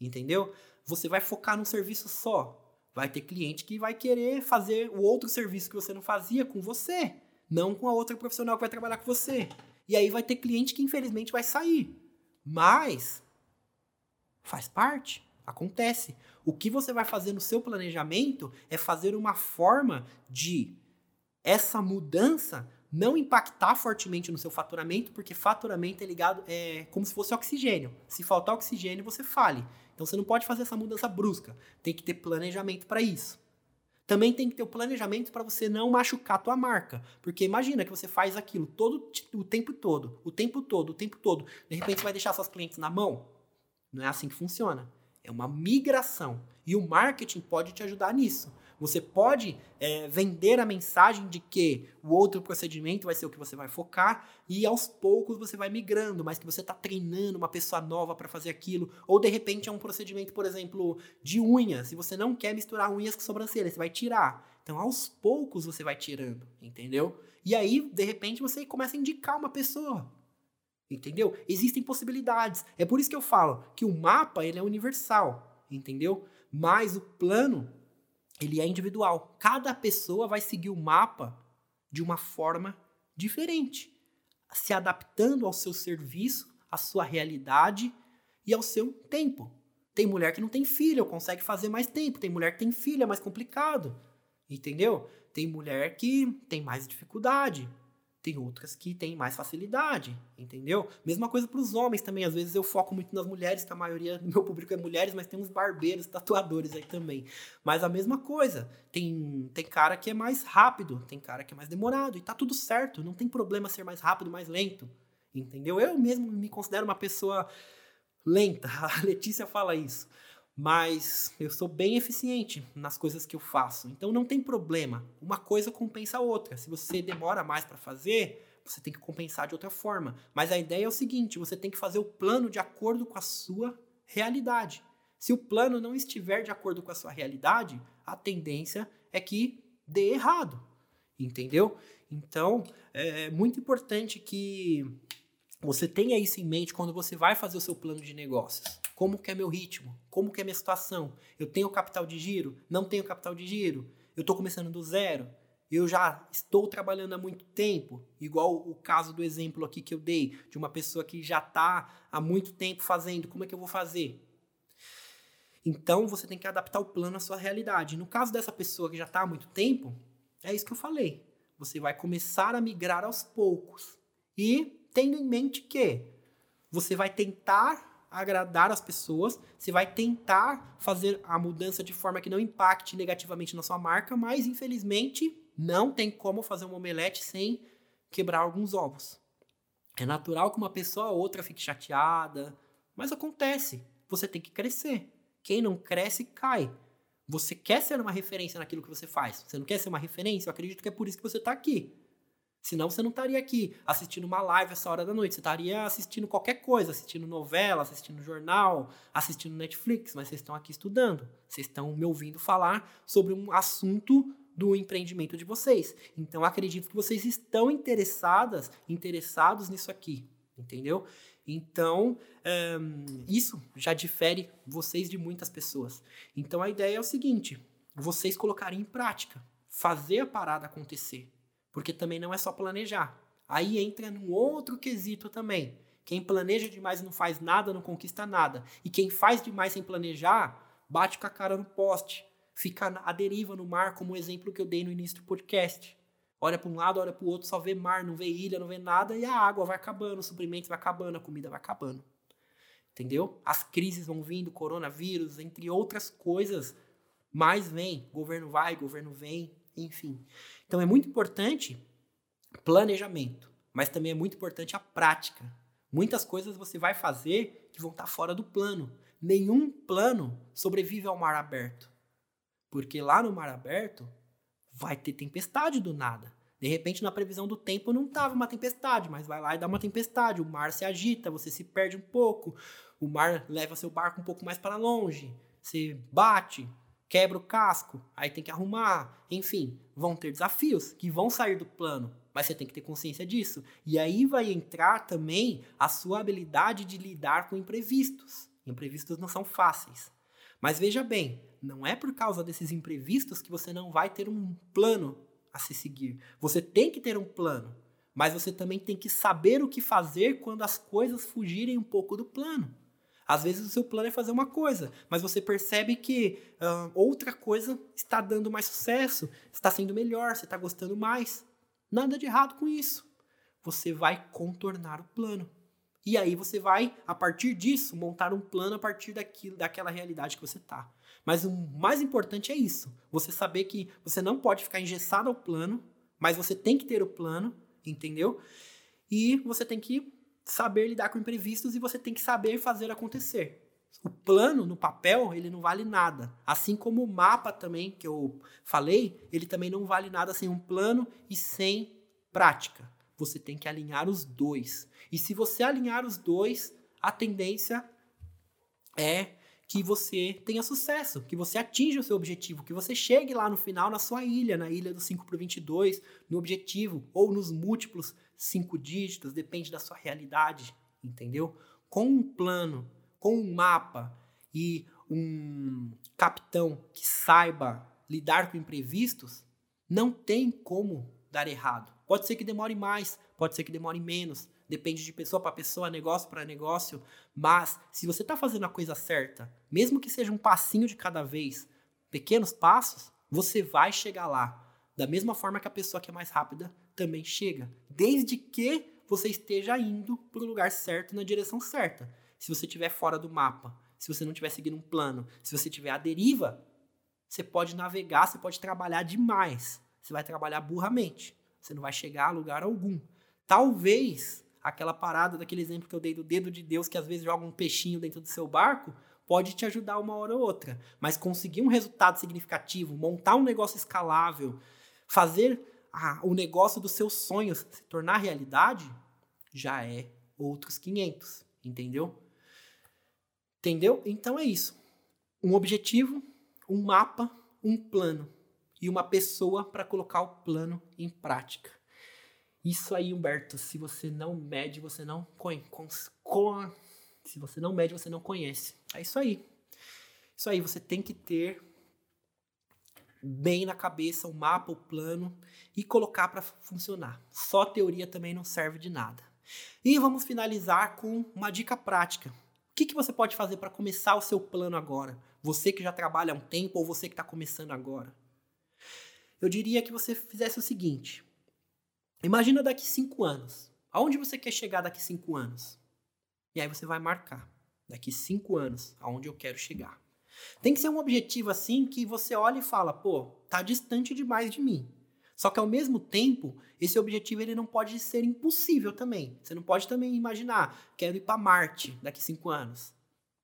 Entendeu? Você vai focar num serviço só. Vai ter cliente que vai querer fazer o outro serviço que você não fazia com você, não com a outra profissional que vai trabalhar com você. E aí vai ter cliente que infelizmente vai sair. Mas faz parte. Acontece. O que você vai fazer no seu planejamento é fazer uma forma de essa mudança não impactar fortemente no seu faturamento, porque faturamento é ligado, é como se fosse oxigênio. Se faltar oxigênio, você fale. Então você não pode fazer essa mudança brusca. Tem que ter planejamento para isso. Também tem que ter o planejamento para você não machucar a tua marca. Porque imagina que você faz aquilo todo o tempo todo, o tempo todo, o tempo todo. De repente você vai deixar seus clientes na mão. Não é assim que funciona. É uma migração. E o marketing pode te ajudar nisso. Você pode é, vender a mensagem de que o outro procedimento vai ser o que você vai focar e aos poucos você vai migrando, mas que você está treinando uma pessoa nova para fazer aquilo. Ou de repente é um procedimento, por exemplo, de unhas. Se você não quer misturar unhas com sobrancelha, você vai tirar. Então aos poucos você vai tirando, entendeu? E aí, de repente, você começa a indicar uma pessoa. Entendeu? Existem possibilidades. É por isso que eu falo que o mapa ele é universal, entendeu? Mas o plano ele é individual. Cada pessoa vai seguir o mapa de uma forma diferente, se adaptando ao seu serviço, à sua realidade e ao seu tempo. Tem mulher que não tem filho, consegue fazer mais tempo. Tem mulher que tem filho, é mais complicado. Entendeu? Tem mulher que tem mais dificuldade. Tem outras que têm mais facilidade, entendeu? Mesma coisa para os homens também. Às vezes eu foco muito nas mulheres, que a maioria do meu público é mulheres, mas tem uns barbeiros, tatuadores aí também. Mas a mesma coisa. Tem, tem cara que é mais rápido, tem cara que é mais demorado. E tá tudo certo. Não tem problema ser mais rápido, mais lento. Entendeu? Eu mesmo me considero uma pessoa lenta. A Letícia fala isso mas eu sou bem eficiente nas coisas que eu faço. Então não tem problema. Uma coisa compensa a outra. Se você demora mais para fazer, você tem que compensar de outra forma. Mas a ideia é o seguinte: você tem que fazer o plano de acordo com a sua realidade. Se o plano não estiver de acordo com a sua realidade, a tendência é que dê errado. Entendeu? Então, é muito importante que você tenha isso em mente quando você vai fazer o seu plano de negócios. Como que é meu ritmo? Como que é minha situação? Eu tenho capital de giro? Não tenho capital de giro? Eu estou começando do zero? eu já estou trabalhando há muito tempo, igual o caso do exemplo aqui que eu dei, de uma pessoa que já está há muito tempo fazendo, como é que eu vou fazer? Então você tem que adaptar o plano à sua realidade. No caso dessa pessoa que já está há muito tempo, é isso que eu falei. Você vai começar a migrar aos poucos. E tendo em mente que você vai tentar agradar as pessoas, você vai tentar fazer a mudança de forma que não impacte negativamente na sua marca, mas infelizmente não tem como fazer um omelete sem quebrar alguns ovos. É natural que uma pessoa ou outra fique chateada, mas acontece. Você tem que crescer. Quem não cresce, cai. Você quer ser uma referência naquilo que você faz. Você não quer ser uma referência? Eu acredito que é por isso que você está aqui. Senão você não estaria aqui assistindo uma live essa hora da noite. Você estaria assistindo qualquer coisa, assistindo novela, assistindo jornal, assistindo Netflix, mas vocês estão aqui estudando. Vocês estão me ouvindo falar sobre um assunto do empreendimento de vocês. Então acredito que vocês estão interessadas, interessados nisso aqui, entendeu? Então, um, isso já difere vocês de muitas pessoas. Então, a ideia é o seguinte: vocês colocarem em prática, fazer a parada acontecer. Porque também não é só planejar. Aí entra num outro quesito também. Quem planeja demais e não faz nada, não conquista nada. E quem faz demais sem planejar, bate com a cara no poste. Fica à deriva no mar, como o exemplo que eu dei no início do podcast. Olha para um lado, olha para o outro, só vê mar, não vê ilha, não vê nada, e a água vai acabando, os suprimentos vai acabando, a comida vai acabando. Entendeu? As crises vão vindo, coronavírus, entre outras coisas, mais vem. Governo vai, governo vem, enfim. Então é muito importante planejamento, mas também é muito importante a prática. Muitas coisas você vai fazer que vão estar fora do plano. Nenhum plano sobrevive ao mar aberto. Porque lá no mar aberto, vai ter tempestade do nada. De repente, na previsão do tempo, não estava uma tempestade, mas vai lá e dá uma tempestade. O mar se agita, você se perde um pouco. O mar leva seu barco um pouco mais para longe. Você bate, quebra o casco, aí tem que arrumar. Enfim, vão ter desafios que vão sair do plano, mas você tem que ter consciência disso. E aí vai entrar também a sua habilidade de lidar com imprevistos. Imprevistos não são fáceis. Mas veja bem, não é por causa desses imprevistos que você não vai ter um plano a se seguir. Você tem que ter um plano, mas você também tem que saber o que fazer quando as coisas fugirem um pouco do plano. Às vezes o seu plano é fazer uma coisa, mas você percebe que uh, outra coisa está dando mais sucesso, está sendo melhor, você está gostando mais. Nada de errado com isso. Você vai contornar o plano. E aí você vai, a partir disso, montar um plano a partir daquilo, daquela realidade que você está. Mas o mais importante é isso: você saber que você não pode ficar engessado ao plano, mas você tem que ter o plano, entendeu? E você tem que saber lidar com imprevistos e você tem que saber fazer acontecer. O plano no papel, ele não vale nada. Assim como o mapa também, que eu falei, ele também não vale nada sem um plano e sem prática. Você tem que alinhar os dois. E se você alinhar os dois, a tendência é que você tenha sucesso, que você atinja o seu objetivo, que você chegue lá no final na sua ilha, na ilha do 5 por 22, no objetivo, ou nos múltiplos cinco dígitos, depende da sua realidade, entendeu? Com um plano, com um mapa e um capitão que saiba lidar com imprevistos, não tem como dar errado. Pode ser que demore mais, pode ser que demore menos, depende de pessoa para pessoa, negócio para negócio, mas se você está fazendo a coisa certa, mesmo que seja um passinho de cada vez, pequenos passos, você vai chegar lá. Da mesma forma que a pessoa que é mais rápida também chega, desde que você esteja indo para o lugar certo, na direção certa. Se você estiver fora do mapa, se você não estiver seguindo um plano, se você estiver à deriva, você pode navegar, você pode trabalhar demais. Você vai trabalhar burramente. Você não vai chegar a lugar algum. Talvez aquela parada daquele exemplo que eu dei do dedo de Deus que às vezes joga um peixinho dentro do seu barco, pode te ajudar uma hora ou outra. Mas conseguir um resultado significativo, montar um negócio escalável, fazer a, o negócio dos seus sonhos se tornar realidade, já é outros 500, entendeu? Entendeu? Então é isso. Um objetivo, um mapa, um plano e uma pessoa para colocar o plano em prática. Isso aí, Humberto, se você não mede, você não conhece. Se você não mede, você não conhece. É isso aí. Isso aí, você tem que ter bem na cabeça o mapa, o plano e colocar para funcionar. Só teoria também não serve de nada. E vamos finalizar com uma dica prática. O que, que você pode fazer para começar o seu plano agora? Você que já trabalha há um tempo ou você que está começando agora? Eu diria que você fizesse o seguinte: imagina daqui cinco anos. Aonde você quer chegar daqui cinco anos? E aí você vai marcar daqui cinco anos aonde eu quero chegar. Tem que ser um objetivo assim que você olha e fala, pô, tá distante demais de mim. Só que ao mesmo tempo, esse objetivo ele não pode ser impossível também. Você não pode também imaginar, quero ir para Marte daqui cinco anos.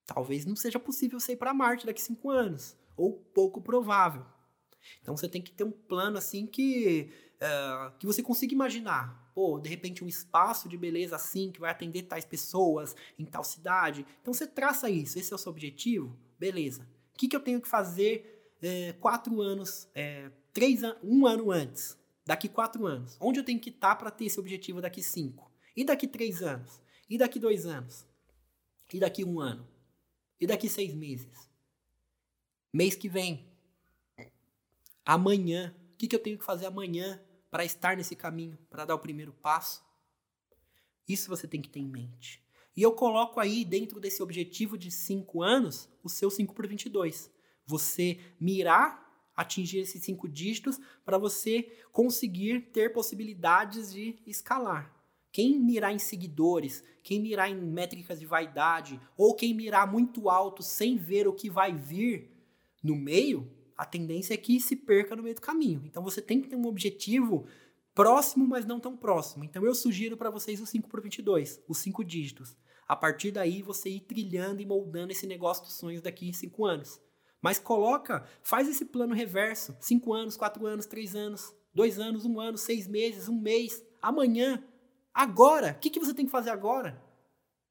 Talvez não seja possível você ir para Marte daqui cinco anos, ou pouco provável. Então você tem que ter um plano assim que uh, que você consiga imaginar. Pô, de repente um espaço de beleza assim que vai atender tais pessoas em tal cidade. Então você traça isso. Esse é o seu objetivo. Beleza. O que, que eu tenho que fazer é, quatro anos, é, três an um ano antes? Daqui quatro anos. Onde eu tenho que estar para ter esse objetivo daqui cinco? E daqui três anos? E daqui dois anos? E daqui um ano? E daqui seis meses? Mês que vem? Amanhã? O que, que eu tenho que fazer amanhã para estar nesse caminho, para dar o primeiro passo? Isso você tem que ter em mente. E eu coloco aí, dentro desse objetivo de 5 anos, o seu 5 por 22. Você mirar atingir esses cinco dígitos para você conseguir ter possibilidades de escalar. Quem mirar em seguidores, quem mirar em métricas de vaidade, ou quem mirar muito alto sem ver o que vai vir no meio, a tendência é que se perca no meio do caminho. Então você tem que ter um objetivo próximo, mas não tão próximo. Então eu sugiro para vocês o 5 por 22, os cinco dígitos. A partir daí, você ir trilhando e moldando esse negócio dos sonhos daqui em cinco anos. Mas coloca, faz esse plano reverso. Cinco anos, quatro anos, três anos, dois anos, um ano, seis meses, um mês, amanhã, agora. O que, que você tem que fazer agora?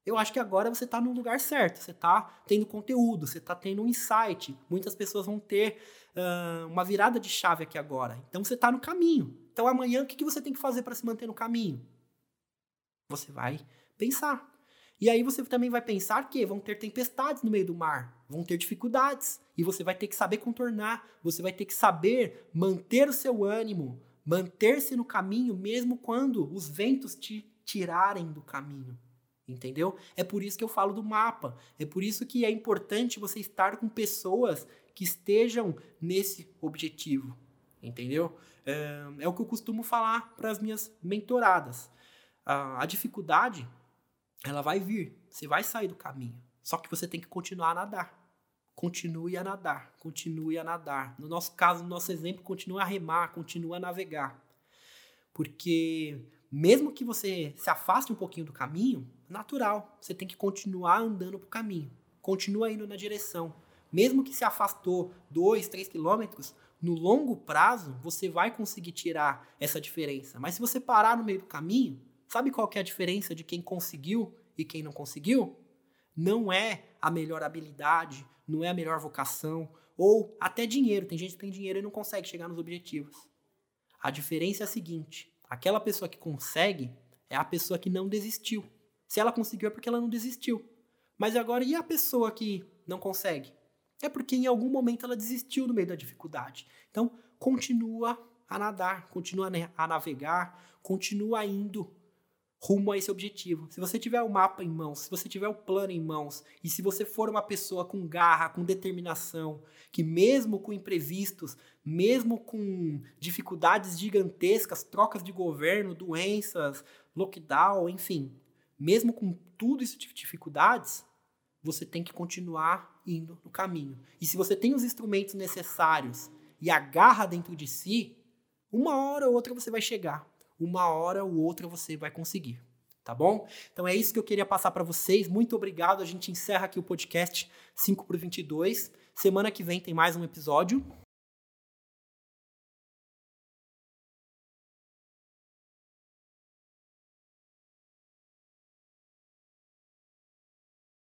Eu acho que agora você está no lugar certo. Você está tendo conteúdo, você está tendo um insight. Muitas pessoas vão ter uh, uma virada de chave aqui agora. Então você está no caminho. Então amanhã o que, que você tem que fazer para se manter no caminho? Você vai pensar. E aí você também vai pensar que vão ter tempestades no meio do mar, vão ter dificuldades, e você vai ter que saber contornar, você vai ter que saber manter o seu ânimo, manter-se no caminho mesmo quando os ventos te tirarem do caminho. Entendeu? É por isso que eu falo do mapa. É por isso que é importante você estar com pessoas que estejam nesse objetivo. Entendeu? É, é o que eu costumo falar para as minhas mentoradas. A, a dificuldade ela vai vir, você vai sair do caminho. Só que você tem que continuar a nadar. Continue a nadar, continue a nadar. No nosso caso, no nosso exemplo, continue a remar, continue a navegar. Porque mesmo que você se afaste um pouquinho do caminho, natural, você tem que continuar andando para o caminho. Continua indo na direção. Mesmo que se afastou 2, 3 quilômetros, no longo prazo você vai conseguir tirar essa diferença. Mas se você parar no meio do caminho, Sabe qual que é a diferença de quem conseguiu e quem não conseguiu? Não é a melhor habilidade, não é a melhor vocação, ou até dinheiro. Tem gente que tem dinheiro e não consegue chegar nos objetivos. A diferença é a seguinte: aquela pessoa que consegue é a pessoa que não desistiu. Se ela conseguiu é porque ela não desistiu. Mas agora, e a pessoa que não consegue? É porque em algum momento ela desistiu no meio da dificuldade. Então, continua a nadar, continua a navegar, continua indo rumo a esse objetivo. Se você tiver o mapa em mãos, se você tiver o plano em mãos, e se você for uma pessoa com garra, com determinação, que mesmo com imprevistos, mesmo com dificuldades gigantescas, trocas de governo, doenças, lockdown, enfim, mesmo com tudo isso de dificuldades, você tem que continuar indo no caminho. E se você tem os instrumentos necessários e a garra dentro de si, uma hora ou outra você vai chegar uma hora ou outra você vai conseguir. Tá bom? Então é isso que eu queria passar para vocês. Muito obrigado. A gente encerra aqui o podcast 5 por 22. Semana que vem tem mais um episódio.